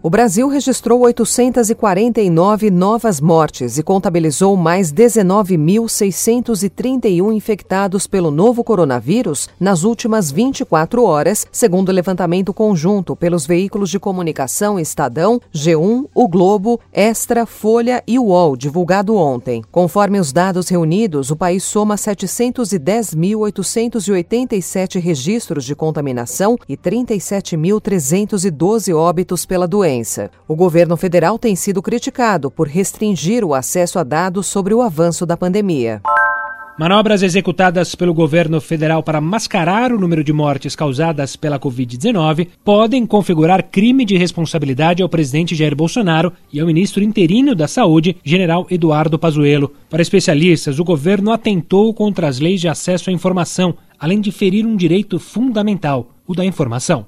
O Brasil registrou 849 novas mortes e contabilizou mais 19.631 infectados pelo novo coronavírus nas últimas 24 horas, segundo o levantamento conjunto pelos veículos de comunicação Estadão, G1, O Globo, Extra, Folha e UOL, divulgado ontem. Conforme os dados reunidos, o país soma 710.887 registros de contaminação e 37.312 óbitos pela doença doença. O governo federal tem sido criticado por restringir o acesso a dados sobre o avanço da pandemia. Manobras executadas pelo governo federal para mascarar o número de mortes causadas pela Covid-19 podem configurar crime de responsabilidade ao presidente Jair Bolsonaro e ao ministro interino da Saúde, general Eduardo Pazuello. Para especialistas, o governo atentou contra as leis de acesso à informação, além de ferir um direito fundamental, o da informação.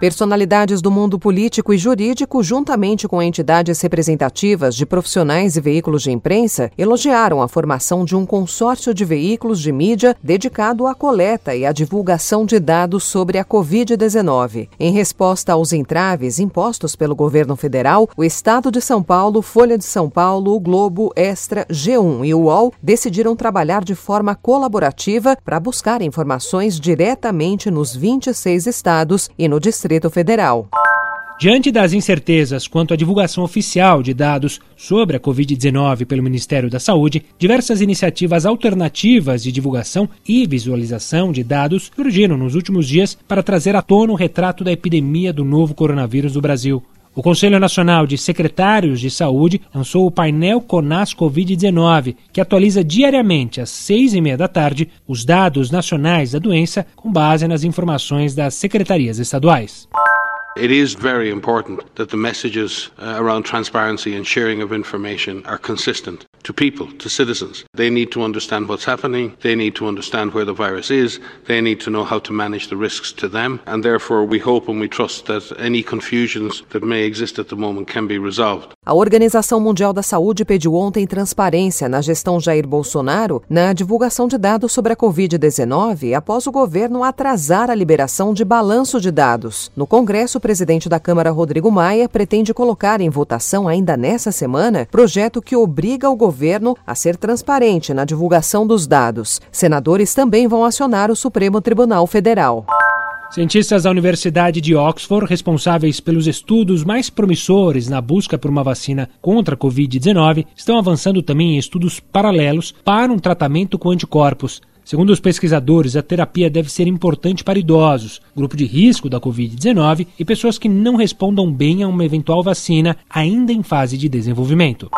Personalidades do mundo político e jurídico, juntamente com entidades representativas de profissionais e veículos de imprensa, elogiaram a formação de um consórcio de veículos de mídia dedicado à coleta e à divulgação de dados sobre a Covid-19. Em resposta aos entraves impostos pelo governo federal, o Estado de São Paulo, Folha de São Paulo, o Globo, Extra, G1 e o UOL decidiram trabalhar de forma colaborativa para buscar informações diretamente nos 26 estados e no Distrito Distrito Federal. Diante das incertezas quanto à divulgação oficial de dados sobre a Covid-19 pelo Ministério da Saúde, diversas iniciativas alternativas de divulgação e visualização de dados surgiram nos últimos dias para trazer à tona o retrato da epidemia do novo coronavírus no Brasil. O Conselho Nacional de Secretários de Saúde lançou o painel CONAS Covid-19, que atualiza diariamente às seis e meia da tarde os dados nacionais da doença com base nas informações das secretarias estaduais. It is very important that the messages uh, around transparency and sharing of information are consistent to people, to citizens. They need to understand what's happening, they need to understand where the virus is, they need to know how to manage the risks to them, and therefore we hope and we trust that any confusions that may exist at the moment can be resolved. A Organização Mundial da Saúde pediu ontem transparência na gestão Jair Bolsonaro na divulgação de dados sobre a Covid-19 após o governo atrasar a liberação de balanço de dados. No Congresso, o presidente da Câmara, Rodrigo Maia, pretende colocar em votação ainda nessa semana projeto que obriga o governo a ser transparente na divulgação dos dados. Senadores também vão acionar o Supremo Tribunal Federal. Cientistas da Universidade de Oxford, responsáveis pelos estudos mais promissores na busca por uma vacina contra a Covid-19, estão avançando também em estudos paralelos para um tratamento com anticorpos. Segundo os pesquisadores, a terapia deve ser importante para idosos, grupo de risco da Covid-19 e pessoas que não respondam bem a uma eventual vacina ainda em fase de desenvolvimento.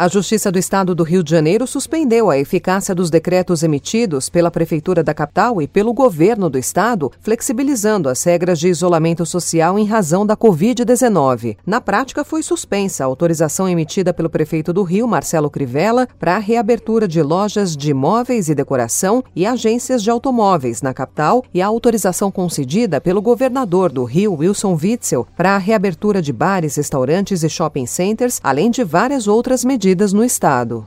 A Justiça do Estado do Rio de Janeiro suspendeu a eficácia dos decretos emitidos pela Prefeitura da capital e pelo governo do Estado, flexibilizando as regras de isolamento social em razão da Covid-19. Na prática, foi suspensa a autorização emitida pelo prefeito do Rio, Marcelo Crivella, para a reabertura de lojas de móveis e decoração e agências de automóveis na capital e a autorização concedida pelo governador do Rio, Wilson Witzel, para a reabertura de bares, restaurantes e shopping centers, além de várias outras medidas medidas no Estado.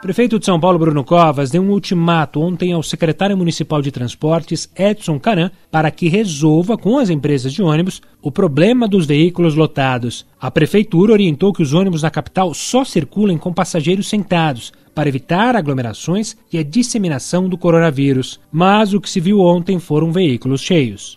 Prefeito de São Paulo, Bruno Covas, deu um ultimato ontem ao secretário municipal de transportes, Edson Caran, para que resolva com as empresas de ônibus o problema dos veículos lotados. A prefeitura orientou que os ônibus na capital só circulem com passageiros sentados, para evitar aglomerações e a disseminação do coronavírus. Mas o que se viu ontem foram veículos cheios.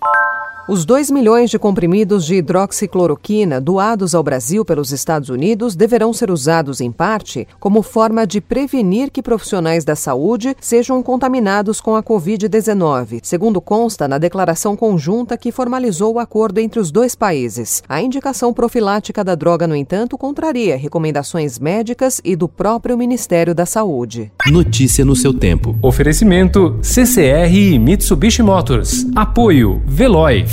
Os 2 milhões de comprimidos de hidroxicloroquina doados ao Brasil pelos Estados Unidos deverão ser usados, em parte, como forma de prevenir que profissionais da saúde sejam contaminados com a Covid-19, segundo consta na declaração conjunta que formalizou o acordo entre os dois países. A indicação profilática da droga, no entanto, contraria recomendações médicas e do próprio Ministério da Saúde. Notícia no seu tempo. Oferecimento CCR e Mitsubishi Motors. Apoio Veloy.